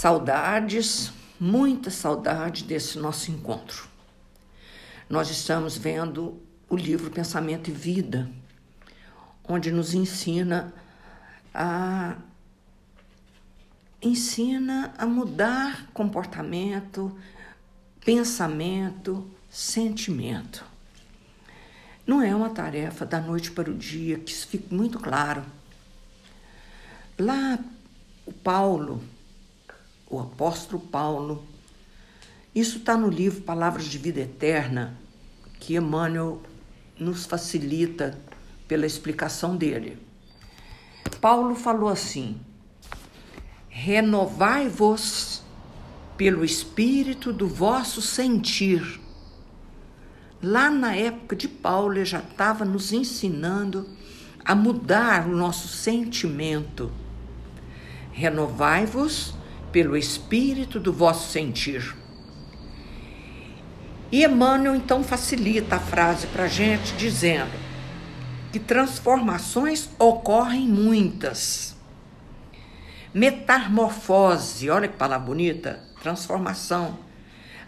Saudades, muita saudade desse nosso encontro. Nós estamos vendo o livro Pensamento e Vida, onde nos ensina a ensina a mudar comportamento, pensamento, sentimento. Não é uma tarefa da noite para o dia, que isso fique muito claro. Lá, o Paulo, o apóstolo Paulo, isso está no livro Palavras de Vida Eterna, que Emmanuel nos facilita pela explicação dele. Paulo falou assim: renovai-vos pelo espírito do vosso sentir. Lá na época de Paulo, ele já estava nos ensinando a mudar o nosso sentimento. Renovai-vos pelo espírito do vosso sentir. E Emmanuel então facilita a frase para a gente, dizendo que transformações ocorrem muitas. Metamorfose, olha que palavra bonita, transformação.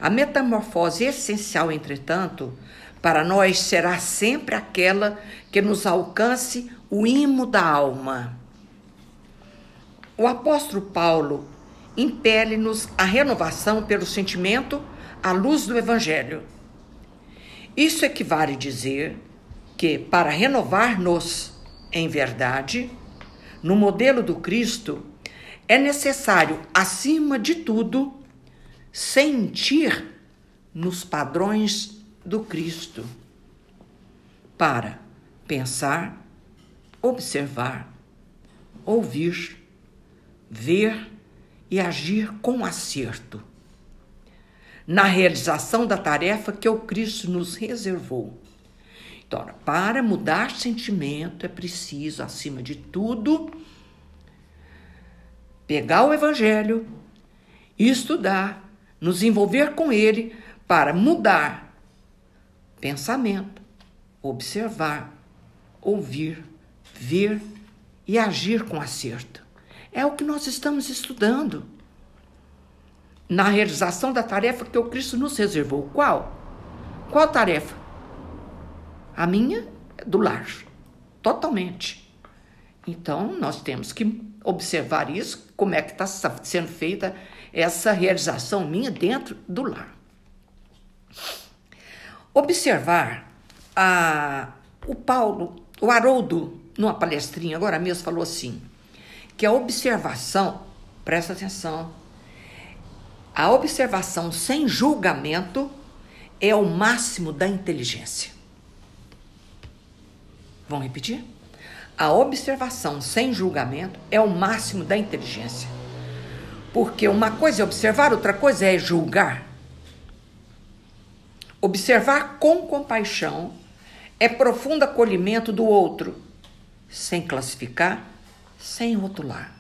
A metamorfose essencial, entretanto, para nós será sempre aquela que nos alcance o imo da alma. O apóstolo Paulo impele-nos a renovação pelo sentimento à luz do Evangelho. Isso equivale a dizer que, para renovar-nos em verdade, no modelo do Cristo, é necessário, acima de tudo, sentir nos padrões do Cristo para pensar, observar, ouvir, ver e agir com acerto na realização da tarefa que o Cristo nos reservou. Então, para mudar sentimento é preciso, acima de tudo, pegar o Evangelho e estudar, nos envolver com ele para mudar pensamento, observar, ouvir, ver e agir com acerto. É o que nós estamos estudando. Na realização da tarefa que o Cristo nos reservou. Qual? Qual tarefa? A minha é do lar. Totalmente. Então, nós temos que observar isso, como é que está sendo feita essa realização minha dentro do lar. Observar a, o Paulo, o Haroldo, numa palestrinha agora mesmo, falou assim: que a observação, presta atenção, a observação sem julgamento é o máximo da inteligência. Vamos repetir? A observação sem julgamento é o máximo da inteligência. Porque uma coisa é observar, outra coisa é julgar. Observar com compaixão é profundo acolhimento do outro, sem classificar sem rotular.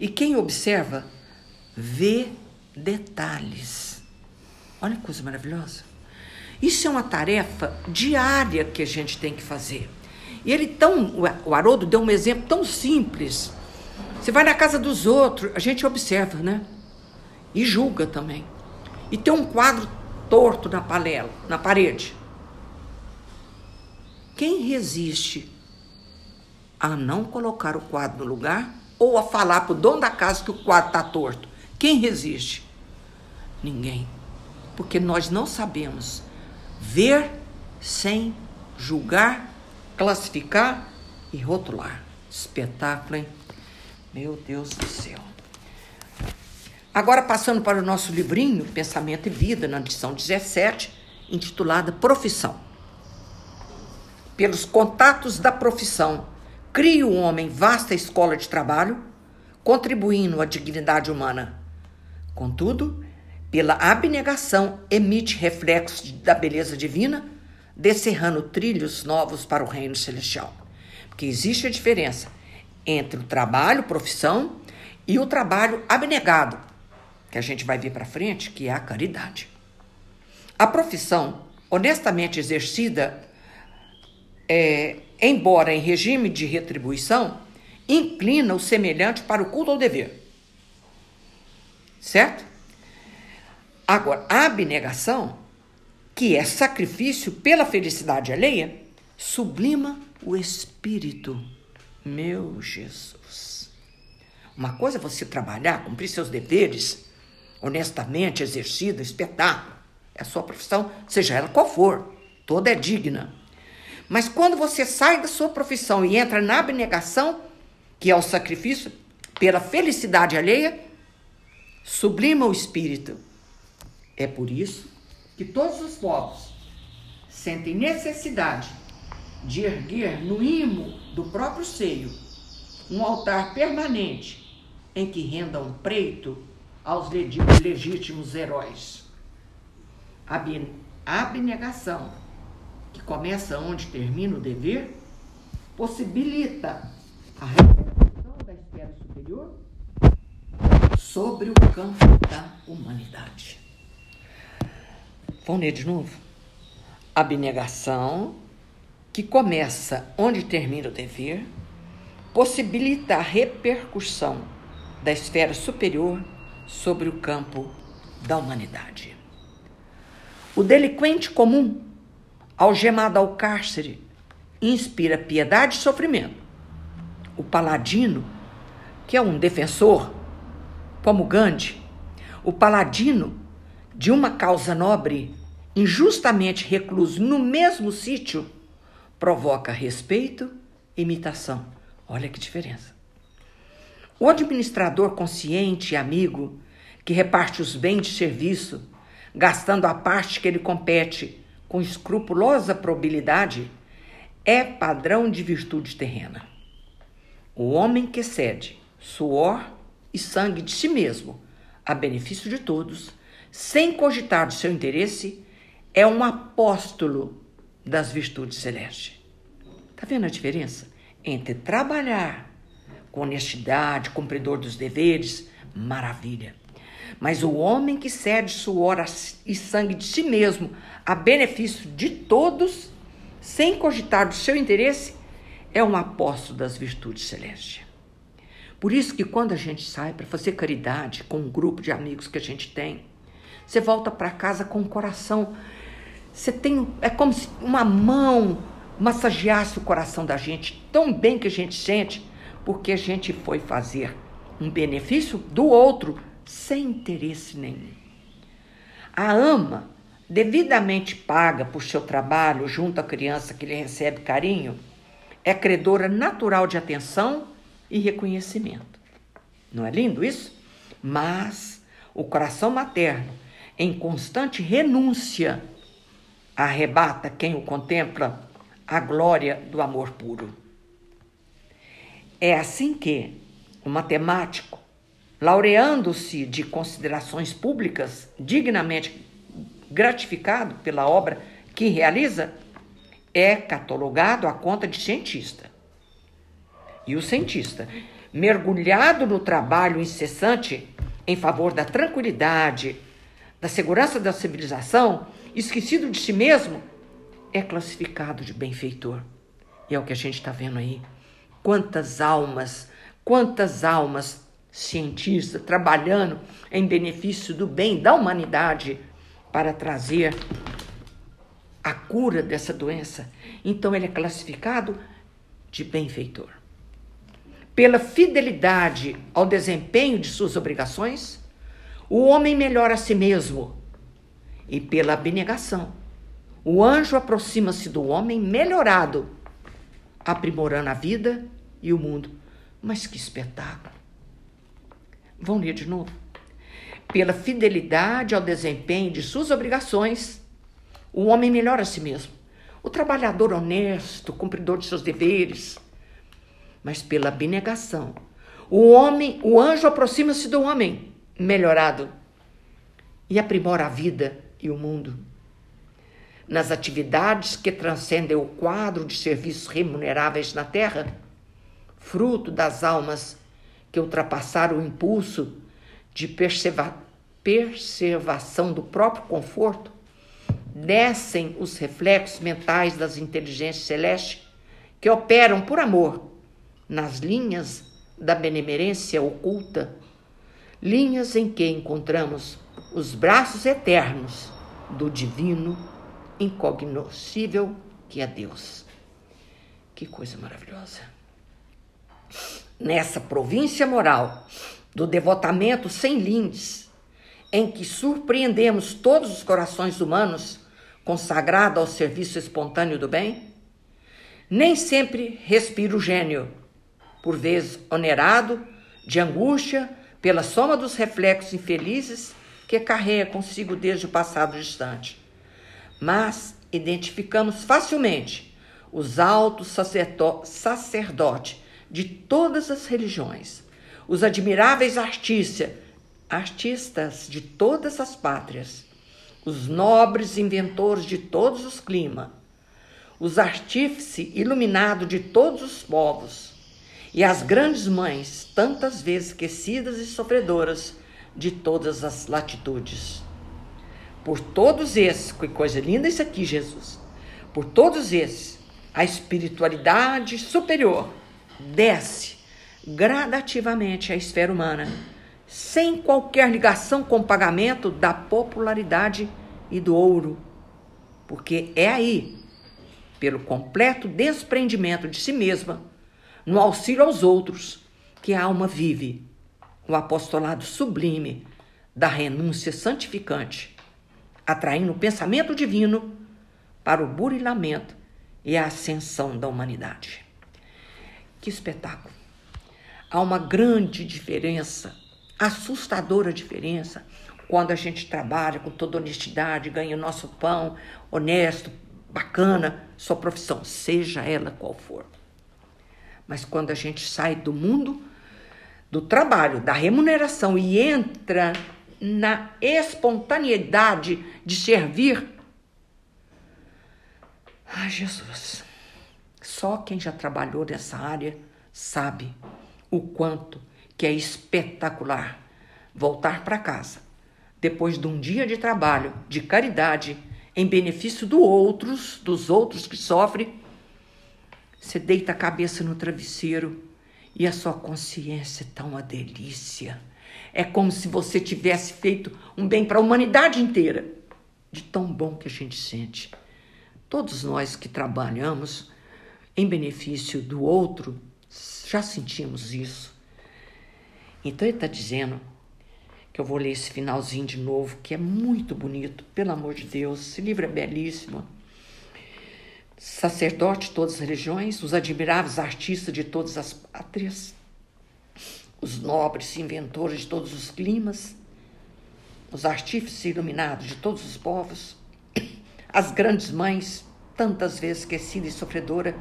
E quem observa, vê detalhes. Olha que coisa maravilhosa. Isso é uma tarefa diária que a gente tem que fazer. E ele tão, o Haroldo deu um exemplo tão simples. Você vai na casa dos outros, a gente observa, né? E julga também. E tem um quadro torto na panela, na parede. Quem resiste a não colocar o quadro no lugar ou a falar para o dono da casa que o quadro está torto. Quem resiste? Ninguém. Porque nós não sabemos ver sem julgar, classificar e rotular. Espetáculo, hein? Meu Deus do céu. Agora, passando para o nosso livrinho, Pensamento e Vida, na edição 17, intitulada Profissão. Pelos contatos da profissão cria o homem vasta escola de trabalho, contribuindo à dignidade humana. Contudo, pela abnegação, emite reflexos da beleza divina, descerrando trilhos novos para o reino celestial. Porque existe a diferença entre o trabalho, profissão, e o trabalho abnegado, que a gente vai ver para frente, que é a caridade. A profissão honestamente exercida é, embora em regime de retribuição, inclina o semelhante para o culto ao dever. Certo? Agora, a abnegação, que é sacrifício pela felicidade alheia, sublima o espírito. Meu Jesus. Uma coisa é você trabalhar, cumprir seus deveres, honestamente exercido, espetáculo. É a sua profissão, seja ela qual for, toda é digna. Mas quando você sai da sua profissão e entra na abnegação, que é o sacrifício pela felicidade alheia, sublima o espírito. É por isso que todos os povos sentem necessidade de erguer no imo do próprio seio um altar permanente em que rendam preito aos legítimos heróis. A abnegação, que começa onde termina o dever, possibilita a repercussão da esfera superior sobre o campo da humanidade. Vamos ler de novo? Abnegação, que começa onde termina o dever, possibilita a repercussão da esfera superior sobre o campo da humanidade. O delinquente comum, algemado ao cárcere, inspira piedade e sofrimento. O paladino, que é um defensor, como Gandhi, o paladino de uma causa nobre, injustamente recluso no mesmo sítio, provoca respeito e imitação. Olha que diferença. O administrador consciente e amigo, que reparte os bens de serviço, gastando a parte que ele compete com escrupulosa probabilidade, é padrão de virtude terrena. O homem que cede suor e sangue de si mesmo a benefício de todos, sem cogitar do seu interesse, é um apóstolo das virtudes celestes. Está vendo a diferença entre trabalhar com honestidade, cumpridor dos deveres, maravilha. Mas o homem que cede suor e sangue de si mesmo a benefício de todos, sem cogitar do seu interesse, é um apóstolo das virtudes celestes. Por isso que quando a gente sai para fazer caridade com um grupo de amigos que a gente tem, você volta para casa com o coração. Você tem. É como se uma mão massageasse o coração da gente, tão bem que a gente sente porque a gente foi fazer um benefício do outro sem interesse nenhum. A ama, devidamente paga por seu trabalho junto à criança que lhe recebe carinho, é credora natural de atenção e reconhecimento. Não é lindo isso? Mas o coração materno, em constante renúncia, arrebata quem o contempla a glória do amor puro. É assim que o matemático, laureando-se de considerações públicas, dignamente gratificado pela obra que realiza, é catalogado à conta de cientista. E o cientista, mergulhado no trabalho incessante em favor da tranquilidade, da segurança da civilização, esquecido de si mesmo, é classificado de benfeitor. E é o que a gente está vendo aí. Quantas almas, quantas almas cientistas trabalhando em benefício do bem da humanidade para trazer a cura dessa doença. Então ele é classificado de benfeitor. Pela fidelidade ao desempenho de suas obrigações, o homem melhora a si mesmo. E pela abnegação, o anjo aproxima-se do homem melhorado, aprimorando a vida e o mundo. Mas que espetáculo! Vão ler de novo. Pela fidelidade ao desempenho de suas obrigações, o homem melhora a si mesmo. O trabalhador honesto, cumpridor de seus deveres. Mas pela abnegação, o homem, o anjo aproxima-se do homem melhorado e aprimora a vida e o mundo. Nas atividades que transcendem o quadro de serviços remuneráveis na terra, fruto das almas que ultrapassaram o impulso de preservação do próprio conforto, descem os reflexos mentais das inteligências celestes que operam por amor nas linhas da benemerência oculta, linhas em que encontramos os braços eternos do divino, incognoscível que é Deus. Que coisa maravilhosa. Nessa província moral do devotamento sem lindes, em que surpreendemos todos os corações humanos consagrado ao serviço espontâneo do bem, nem sempre respira o gênio, por vezes onerado de angústia pela soma dos reflexos infelizes que carrega consigo desde o passado distante. Mas identificamos facilmente os altos sacerdotes de todas as religiões, os admiráveis artistas, artistas de todas as pátrias, os nobres inventores de todos os climas, os artífices iluminados de todos os povos, e as grandes mães, tantas vezes esquecidas e sofredoras de todas as latitudes. Por todos esses, que coisa linda isso aqui, Jesus. Por todos esses, a espiritualidade superior desce gradativamente à esfera humana, sem qualquer ligação com o pagamento da popularidade e do ouro. Porque é aí, pelo completo desprendimento de si mesma, no auxílio aos outros, que a alma vive o apostolado sublime da renúncia santificante, atraindo o pensamento divino para o burilamento e a ascensão da humanidade. Que espetáculo! Há uma grande diferença, assustadora diferença, quando a gente trabalha com toda honestidade, ganha o nosso pão, honesto, bacana, sua profissão, seja ela qual for. Mas quando a gente sai do mundo do trabalho, da remuneração e entra na espontaneidade de servir. Ai, Jesus. Só quem já trabalhou nessa área sabe o quanto que é espetacular voltar para casa depois de um dia de trabalho, de caridade, em benefício do outros, dos outros que sofrem. Você deita a cabeça no travesseiro e a sua consciência está uma delícia. É como se você tivesse feito um bem para a humanidade inteira. De tão bom que a gente sente. Todos nós que trabalhamos em benefício do outro já sentimos isso. Então ele está dizendo que eu vou ler esse finalzinho de novo, que é muito bonito, pelo amor de Deus. Esse livro é belíssimo sacerdote de todas as religiões, os admiráveis artistas de todas as pátrias, os nobres inventores de todos os climas, os artífices iluminados de todos os povos, as grandes mães, tantas vezes esquecida e sofredora,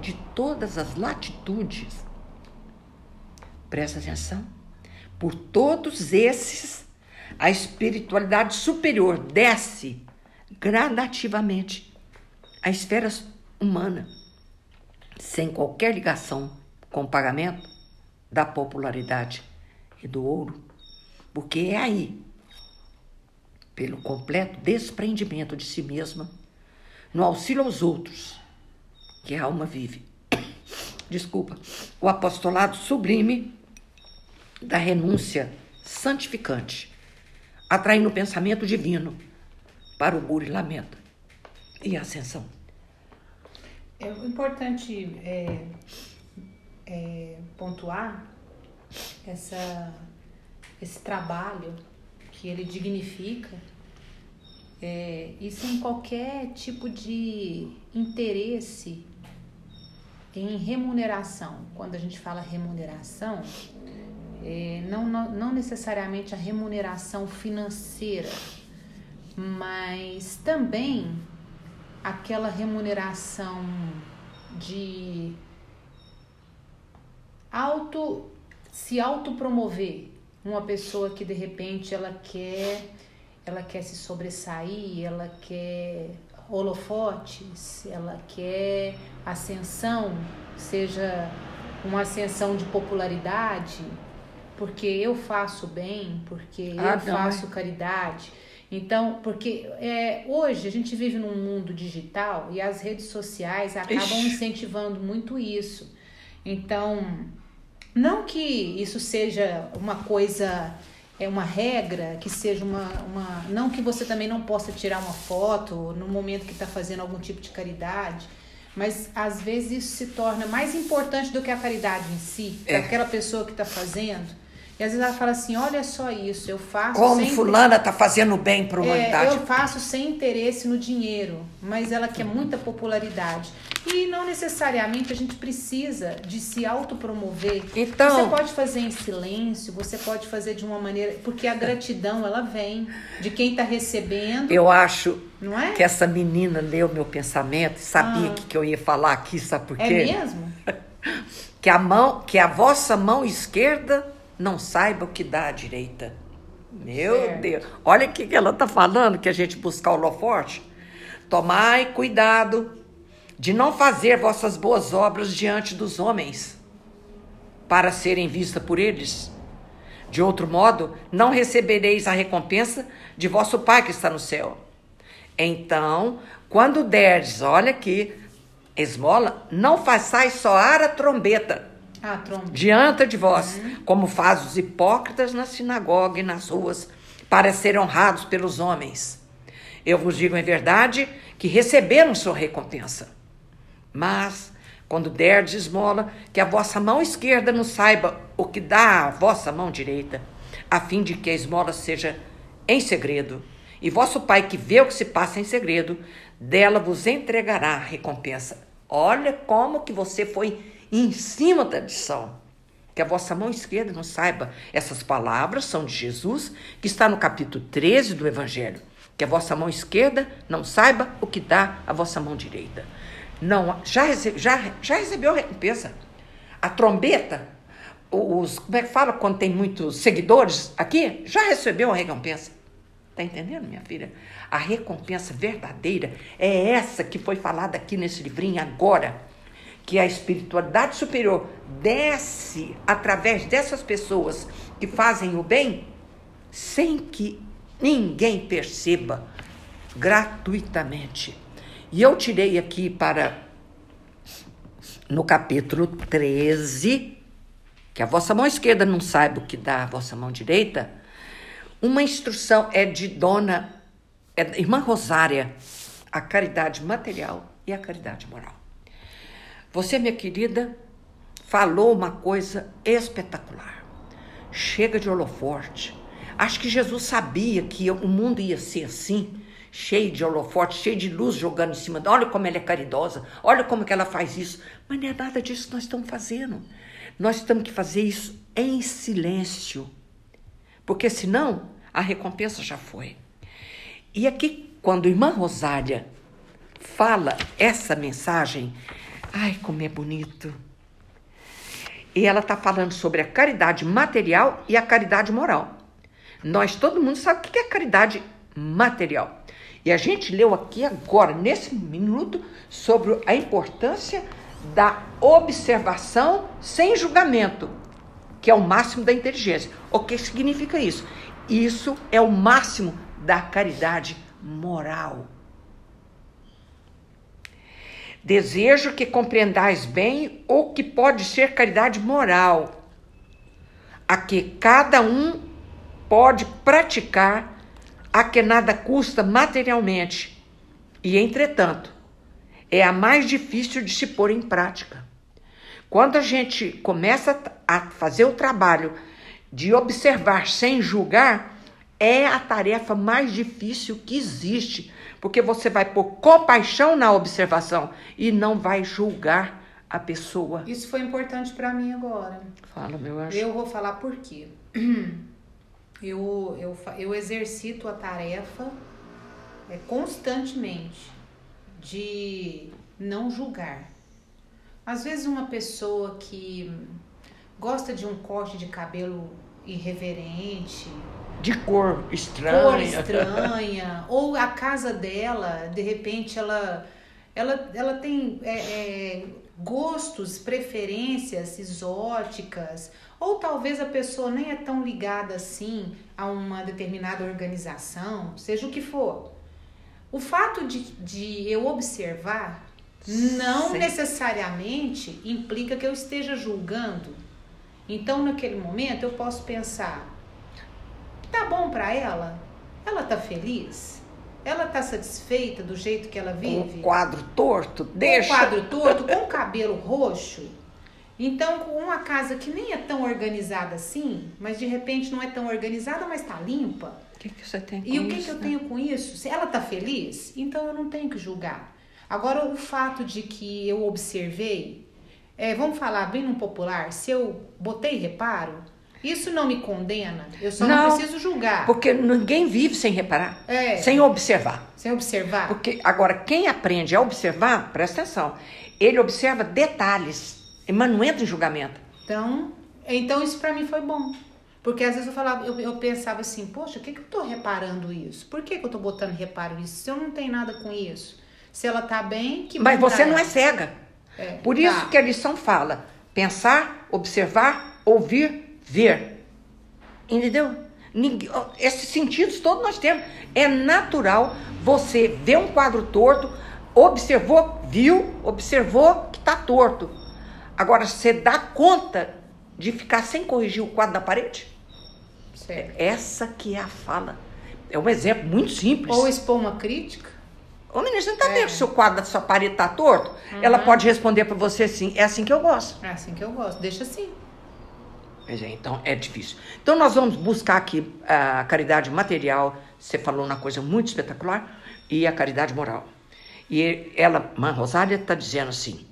de todas as latitudes. Presta atenção. Por todos esses, a espiritualidade superior desce gradativamente a esfera humana, sem qualquer ligação com o pagamento da popularidade e do ouro, porque é aí, pelo completo desprendimento de si mesma, no auxílio aos outros, que a alma vive. Desculpa, o apostolado sublime da renúncia santificante, atraindo o pensamento divino para o burilamento e a ascensão. É importante é, é, pontuar essa, esse trabalho que ele dignifica, é, e sem qualquer tipo de interesse em remuneração. Quando a gente fala remuneração, é, não, não, não necessariamente a remuneração financeira, mas também aquela remuneração de auto se autopromover, uma pessoa que de repente ela quer ela quer se sobressair, ela quer holofotes, ela quer ascensão, seja uma ascensão de popularidade, porque eu faço bem, porque ah, eu não. faço caridade. Então, porque é, hoje a gente vive num mundo digital e as redes sociais acabam Ixi. incentivando muito isso. Então, não que isso seja uma coisa é uma regra, que seja uma, uma. Não que você também não possa tirar uma foto no momento que está fazendo algum tipo de caridade, mas às vezes isso se torna mais importante do que a caridade em si, é. aquela pessoa que está fazendo. E às vezes ela fala assim: olha só isso, eu faço. Como fulana está fazendo bem para a é, humanidade. É, eu faço sem interesse no dinheiro, mas ela quer muita popularidade. E não necessariamente a gente precisa de se autopromover. Então, você pode fazer em silêncio, você pode fazer de uma maneira. Porque a gratidão, ela vem de quem está recebendo. Eu acho não é? que essa menina leu meu pensamento, sabia ah. que, que eu ia falar aqui, sabe por é quê? É mesmo? que a mão, que a vossa mão esquerda não saiba o que dá à direita. Meu certo. Deus. Olha o que ela está falando, que a gente buscar o holoforte. Tomai cuidado de não fazer vossas boas obras diante dos homens, para serem vistas por eles. De outro modo, não recebereis a recompensa de vosso Pai que está no céu. Então, quando derdes, olha aqui, esmola, não façais soar a trombeta ah, diante de vós, uhum. como faz os hipócritas na sinagoga e nas ruas, para serem honrados pelos homens. Eu vos digo em verdade que receberam sua recompensa. Mas, quando derdes esmola, que a vossa mão esquerda não saiba o que dá a vossa mão direita, a fim de que a esmola seja em segredo. E vosso Pai, que vê o que se passa em segredo, dela vos entregará a recompensa. Olha como que você foi em cima da lição. Que a vossa mão esquerda não saiba. Essas palavras são de Jesus, que está no capítulo 13 do Evangelho. Que a vossa mão esquerda não saiba o que dá a vossa mão direita. Não, já, recebe, já, já recebeu a recompensa. A trombeta, os, como é que fala quando tem muitos seguidores aqui? Já recebeu a recompensa. Tá entendendo, minha filha? A recompensa verdadeira é essa que foi falada aqui nesse livrinho agora que a espiritualidade superior desce através dessas pessoas que fazem o bem sem que ninguém perceba gratuitamente. E eu tirei aqui para no capítulo 13, que a vossa mão esquerda não saiba o que dá a vossa mão direita, uma instrução é de dona é, irmã Rosária, a caridade material e a caridade moral. Você, minha querida, falou uma coisa espetacular. Chega de holoforte. Acho que Jesus sabia que o mundo ia ser assim, cheio de holoforte, cheio de luz jogando em cima. Olha como ela é caridosa, olha como que ela faz isso. Mas não é nada disso que nós estamos fazendo. Nós temos que fazer isso em silêncio. Porque senão a recompensa já foi. E aqui, quando a irmã Rosália fala essa mensagem, Ai, como é bonito. E ela está falando sobre a caridade material e a caridade moral. Nós, todo mundo sabe o que é caridade material. E a gente leu aqui agora, nesse minuto, sobre a importância da observação sem julgamento, que é o máximo da inteligência. O que significa isso? Isso é o máximo da caridade moral. Desejo que compreendais bem o que pode ser caridade moral, a que cada um pode praticar, a que nada custa materialmente, e entretanto, é a mais difícil de se pôr em prática. Quando a gente começa a fazer o trabalho de observar sem julgar, é a tarefa mais difícil que existe, porque você vai pôr compaixão na observação e não vai julgar a pessoa. Isso foi importante para mim agora. Fala, meu anjo. Eu vou falar por quê. Eu, eu, eu exercito a tarefa é, constantemente de não julgar. Às vezes uma pessoa que gosta de um corte de cabelo irreverente, de cor estranha. Cor estranha. ou a casa dela, de repente, ela, ela, ela tem é, é, gostos, preferências exóticas. Ou talvez a pessoa nem é tão ligada assim a uma determinada organização, seja o que for. O fato de, de eu observar não Sim. necessariamente implica que eu esteja julgando. Então, naquele momento, eu posso pensar: Tá bom para ela? Ela tá feliz? Ela tá satisfeita do jeito que ela vive? Um quadro torto, deixa. Um quadro torto, com cabelo roxo. Então, com uma casa que nem é tão organizada assim, mas de repente não é tão organizada, mas tá limpa. O que, que você tem com E o que, que eu né? tenho com isso? Se ela tá feliz, então eu não tenho que julgar. Agora, o fato de que eu observei, é, vamos falar bem no popular, se eu botei reparo, isso não me condena, eu só não, Não, preciso julgar. Porque ninguém vive sem reparar, É. sem observar. Sem observar. Porque agora, quem aprende a observar, presta atenção, ele observa detalhes, mas não entra em julgamento. Então, então isso pra mim foi bom. Porque às vezes eu falava, eu, eu pensava assim, poxa, o que, que eu tô reparando isso? Por que, que eu tô botando reparo nisso? Se eu não tenho nada com isso. Se ela tá bem, que Mas você não é cega. É, Por tá. isso que a lição fala: pensar, observar, ouvir, ver. Entendeu? Esses sentidos todos nós temos. É natural você ver um quadro torto, observou, viu, observou que está torto. Agora, você dá conta de ficar sem corrigir o quadro da parede? Certo. Essa que é a fala. É um exemplo muito simples. Ou expor uma crítica. Ô, menina, você não tá É. Uhum. vendo que seu quadro da sua parede tá torto? Ela pode responder para você assim, é assim que eu gosto. É assim que eu gosto. Deixa assim. Pois é, então é difícil. Então nós vamos buscar aqui a caridade material, você falou uma coisa muito espetacular, e a caridade moral. E ela, Mãe Rosália, está dizendo assim: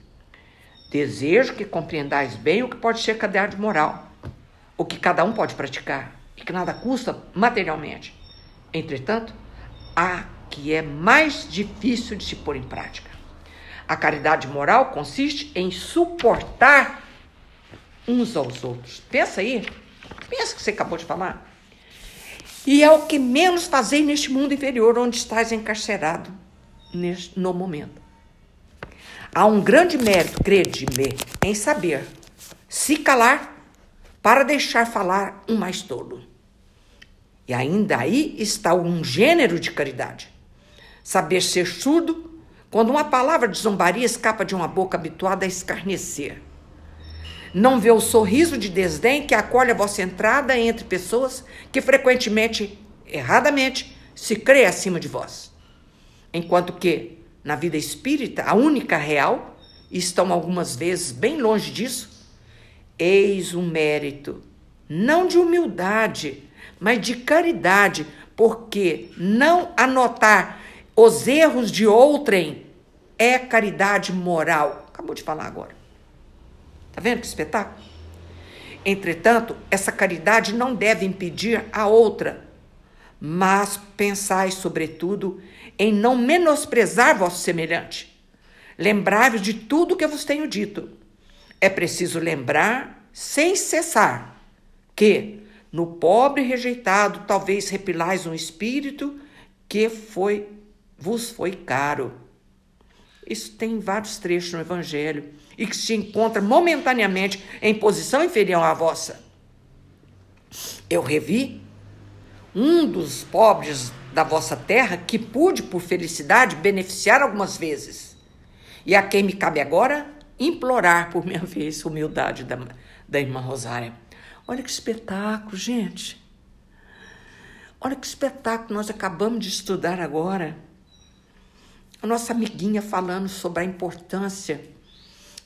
desejo que compreendais bem o que pode ser caridade moral, o que cada um pode praticar, e que nada custa materialmente. Entretanto, a que é mais difícil de se pôr em prática. A caridade moral consiste em suportar uns aos outros. Pensa aí. Pensa que você acabou de falar. E é o que menos fazei neste mundo inferior, onde estás encarcerado no momento. Há um grande mérito, crede-me, em saber se calar para deixar falar um mais tolo. E ainda aí está um gênero de caridade. Saber ser surdo quando uma palavra de zombaria escapa de uma boca habituada a escarnecer. Não vê o sorriso de desdém que acolhe a vossa entrada entre pessoas que frequentemente, erradamente, se crê acima de vós. Enquanto que, na vida espírita, a única real, e estão algumas vezes bem longe disso, eis um mérito, não de humildade, mas de caridade, porque não anotar os erros de outrem é caridade moral. Acabou de falar agora. Tá vendo que espetáculo? Entretanto, essa caridade não deve impedir a outra, mas pensai, sobretudo, em não menosprezar vosso semelhante. Lembrai-vos de tudo que vos tenho dito. É preciso lembrar, sem cessar, que no pobre rejeitado talvez repilais um espírito que foi vos foi caro. Isso tem vários trechos no Evangelho e que se encontra momentaneamente em posição inferior à vossa. Eu revi um dos pobres da vossa terra que pude, por felicidade, beneficiar algumas vezes. E a quem me cabe agora implorar, por minha vez, humildade da, da irmã Rosária. Olha que espetáculo, gente. Olha que espetáculo nós acabamos de estudar agora. A nossa amiguinha falando sobre a importância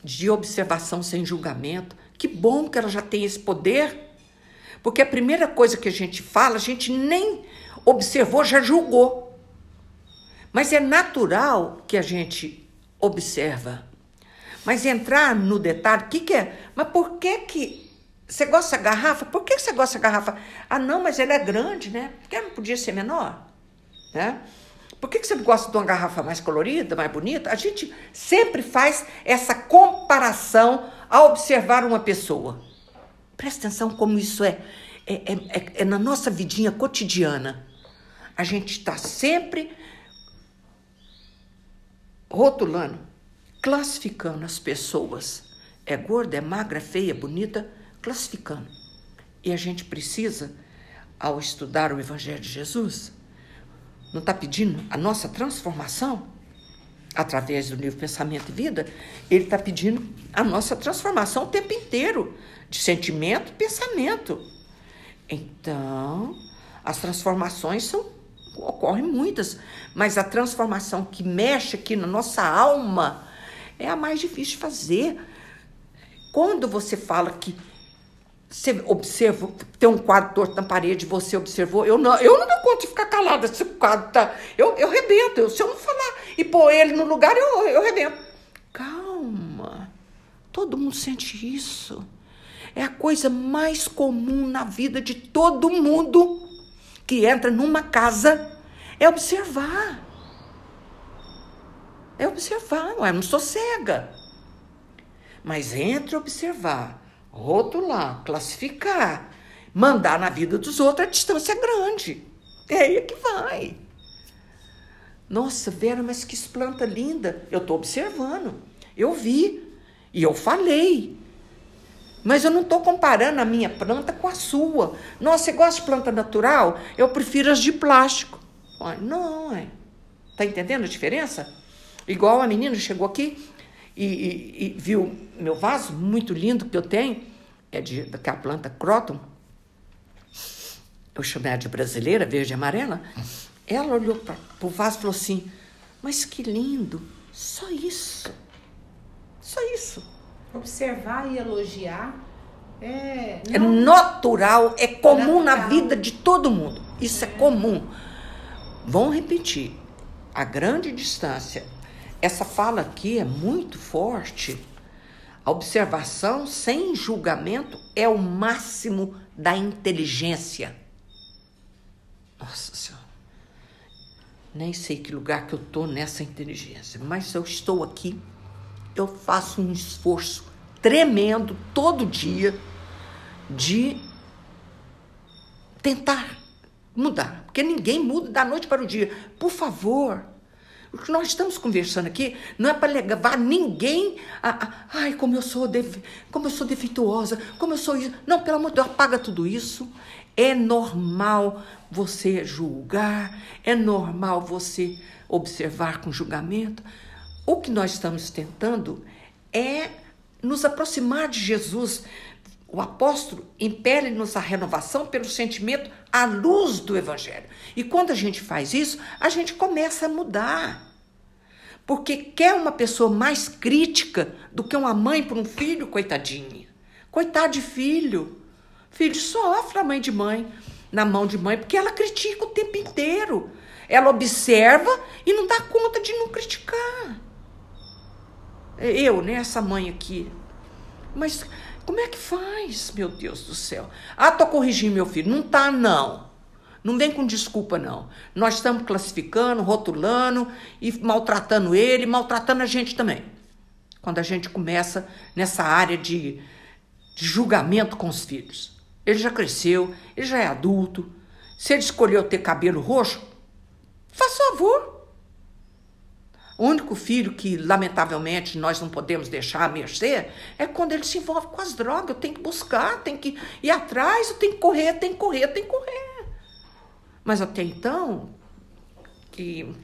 de observação sem julgamento. Que bom que ela já tem esse poder, porque a primeira coisa que a gente fala, a gente nem observou, já julgou. Mas é natural que a gente observa. Mas entrar no detalhe, o que, que é? Mas por que que você gosta da garrafa? Por que você gosta da garrafa? Ah, não, mas ela é grande, né? Por que não podia ser menor? Né? Por que, que você gosta de uma garrafa mais colorida, mais bonita? A gente sempre faz essa comparação ao observar uma pessoa. Presta atenção como isso é, é, é, é na nossa vidinha cotidiana. A gente está sempre rotulando, classificando as pessoas. É gorda, é magra, é feia, é bonita, classificando. E a gente precisa, ao estudar o Evangelho de Jesus, não está pedindo a nossa transformação através do livro Pensamento e Vida, ele está pedindo a nossa transformação o tempo inteiro de sentimento e pensamento. Então, As transformações são ocorrem muitas, mas a transformação que mexe aqui na nossa alma é a mais difícil de fazer. Quando você fala que você observa, tem um quadro torto na parede, você observou, eu não, eu não dou conta de ficar calada se o quadro tá. Eu, eu rebento, eu, se eu não falar e pôr ele no lugar, eu, eu rebento. Calma. Todo mundo sente isso. É a coisa mais comum na vida de todo mundo que entra numa casa é observar. É observar, ué, não sou cega. Mas entre observar rotular, classificar, mandar na vida dos outros, a distância é grande. É aí que vai. Nossa, Vera, mas que planta linda. Eu estou observando. Eu vi. E eu falei. Mas eu não estou comparando a minha planta com a sua. Nossa, você gosta de planta natural? Eu prefiro as de plástico. Não, é. Tá entendendo a diferença? Igual a menina chegou aqui, e, e, e viu meu vaso muito lindo que eu tenho, é de, daquela planta Croton, eu chamei de brasileira, verde e amarela. Ela olhou para o vaso e falou assim: Mas que lindo, só isso. Só isso. Observar e elogiar é. É natural, é comum natural. na vida de todo mundo. Isso é, é comum. Vamos repetir. A grande distância essa fala aqui é muito forte. A observação sem julgamento é o máximo da inteligência. Nossa Senhora. Nem sei que lugar que eu estou nessa inteligência, mas eu estou aqui. Eu faço um esforço tremendo todo dia de tentar mudar, porque ninguém muda da noite para o dia. Por favor, o que nós estamos conversando aqui não é para levar ninguém a, a, ai, como eu sou como eu sou defeituosa, como eu sou isso. Não, pelo amor de Deus, apaga tudo isso. É normal você julgar, é normal você observar com julgamento. O que nós estamos tentando é nos aproximar de Jesus. O apóstolo impele-nos a renovação pelo sentimento à luz do Evangelho. E quando a gente faz isso, a gente começa a mudar. Porque quer uma pessoa mais crítica do que uma mãe para um filho, coitadinha. Coitado de filho. Filho sofre a mãe de mãe, na mão de mãe, porque ela critica o tempo inteiro. Ela observa e não dá conta de não criticar. Eu, né, essa mãe aqui. Mas como é que faz, meu Deus do céu? Ah, tô corrigindo meu filho. Não tá, não. Não vem com desculpa, não. Nós estamos classificando, rotulando e maltratando ele, maltratando a gente também. Quando a gente começa nessa área de, de julgamento com os filhos. Ele já cresceu, ele já é adulto. Se ele escolheu ter cabelo roxo, faz favor. O único filho que, lamentavelmente, nós não podemos deixar a mercê é quando ele se envolve com as drogas. Eu tenho que buscar, tenho que ir atrás, eu tenho que correr, tenho que correr, tenho que correr. Mas até então, que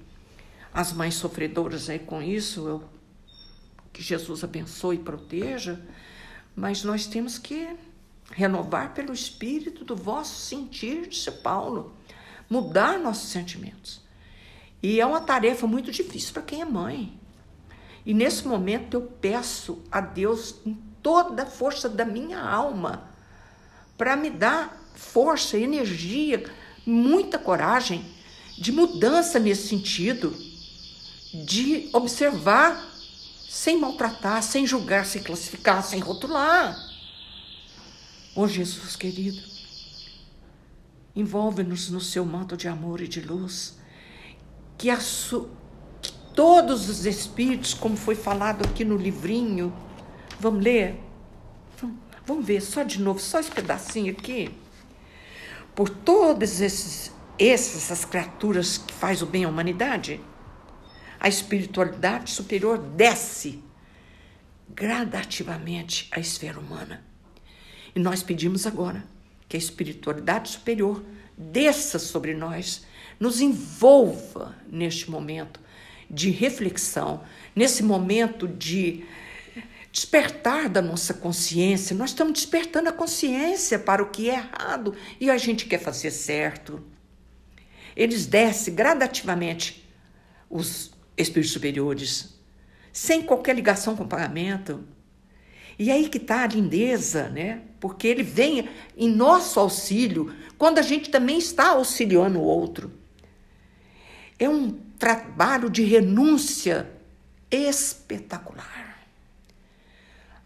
as mães sofredoras aí com isso, eu, que Jesus abençoe e proteja, mas nós temos que renovar pelo Espírito do vosso sentir, disse Paulo, mudar nossos sentimentos. E é uma tarefa muito difícil para quem é mãe. E nesse momento eu peço a Deus em toda a força da minha alma para me dar força, energia, muita coragem de mudança nesse sentido, de observar sem maltratar, sem julgar, sem classificar, sem rotular. Ô oh, Jesus querido, envolve-nos no seu manto de amor e de luz que, a que todos os espíritos, como foi falado aqui no livrinho, vamos ler? Vamos, vamos ver só de novo, só esse pedacinho aqui. Por todas esses, essas criaturas que faz o bem à humanidade, a espiritualidade superior desce gradativamente à esfera humana. E nós pedimos agora que a espiritualidade superior desça sobre nós nos envolva neste momento de reflexão, nesse momento de, despertar da nossa consciência. Nós estamos despertando a consciência para o que é errado e a gente quer fazer certo. Eles descem gradativamente os espíritos superiores, sem qualquer ligação com o pagamento. E aí que está a lindeza, né? Porque ele vem em nosso auxílio quando a gente também está auxiliando o outro. É um trabalho de renúncia espetacular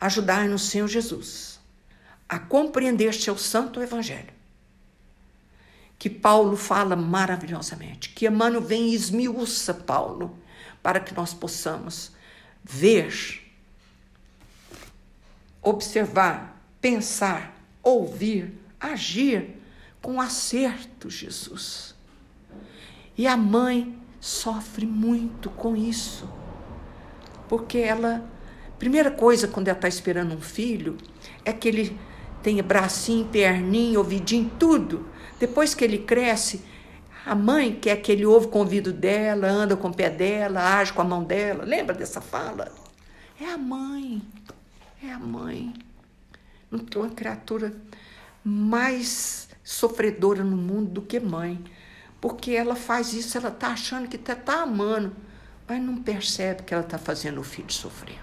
ajudar-nos, Senhor Jesus, a compreender seu santo evangelho. Que Paulo fala maravilhosamente, que Emmanuel vem e esmiuça Paulo, para que nós possamos ver, observar, pensar, ouvir, agir com acerto, Jesus. E a mãe sofre muito com isso, porque ela Primeira coisa quando ela está esperando um filho é que ele tenha bracinho, perninho, ouvidinho, tudo. Depois que ele cresce, a mãe quer que ele ouve o convido dela, anda com o pé dela, age com a mão dela. Lembra dessa fala? É a mãe. É a mãe. Não tem uma criatura mais sofredora no mundo do que mãe. Porque ela faz isso, ela está achando que está tá amando, mas não percebe que ela está fazendo o filho sofrer.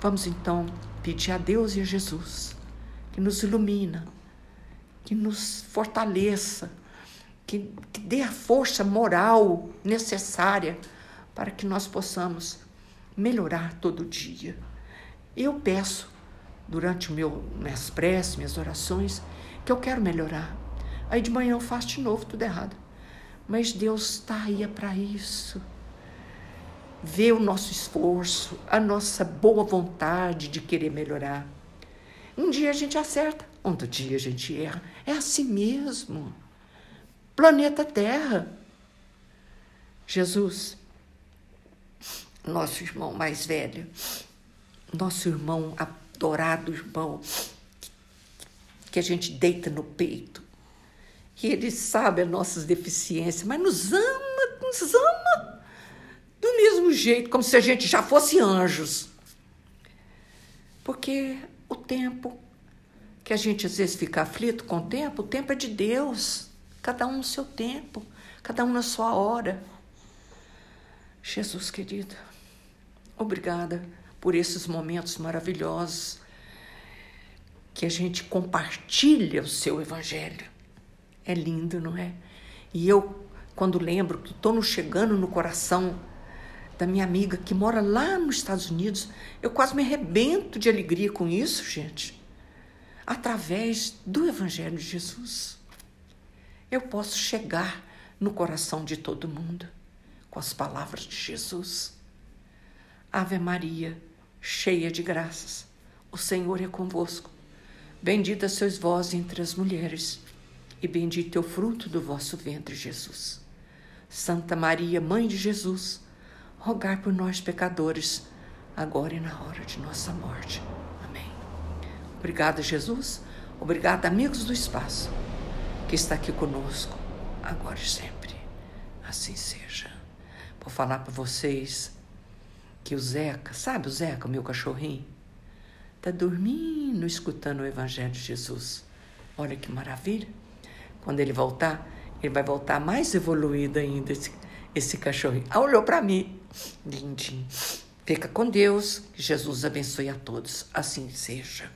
Vamos então pedir a Deus e a Jesus que nos ilumina, que nos fortaleça, que, que dê a força moral necessária para que nós possamos melhorar todo dia. Eu peço, durante o meu, minhas preces, minhas orações, que eu quero melhorar. Aí de manhã eu faço de novo tudo errado. Mas Deus está aí para isso vê o nosso esforço, a nossa boa vontade de querer melhorar. Um dia a gente acerta, outro dia a gente erra. É assim mesmo. Planeta Terra. Jesus, nosso irmão mais velho, nosso irmão adorado irmão, que a gente deita no peito, que ele sabe as nossas deficiências, mas nos ama, nos ama do mesmo jeito, como se a gente já fosse anjos. Porque o tempo que a gente às vezes fica aflito com o tempo, o tempo é de Deus. Cada um no seu tempo, cada um na sua hora. Jesus querido, obrigada por esses momentos maravilhosos que a gente compartilha o seu evangelho. É lindo, não é? E eu, quando lembro que estou chegando no coração da minha amiga que mora lá nos Estados Unidos. Eu quase me arrebento de alegria com isso, gente. Através do Evangelho de Jesus, eu posso chegar no coração de todo mundo com as palavras de Jesus. Ave Maria, cheia de graças, o Senhor é convosco. Bendita sois vós entre as mulheres, e bendito é o fruto do vosso ventre, Jesus. Santa Maria, Mãe de Jesus, rogar por nós, pecadores, agora e na hora de nossa morte. Amém. Obrigada, Jesus. Obrigada, amigos do espaço, que está aqui conosco, agora e sempre. Assim seja. Vou falar para vocês que o Zeca, sabe o Zeca, meu cachorrinho? Está dormindo, escutando o Evangelho de Jesus. Olha que maravilha. Quando ele voltar, ele vai voltar mais evoluído ainda, esse, esse cachorrinho. Ah, olhou para mim. Lindinho. Fica com Deus. Que Jesus abençoe a todos. Assim seja.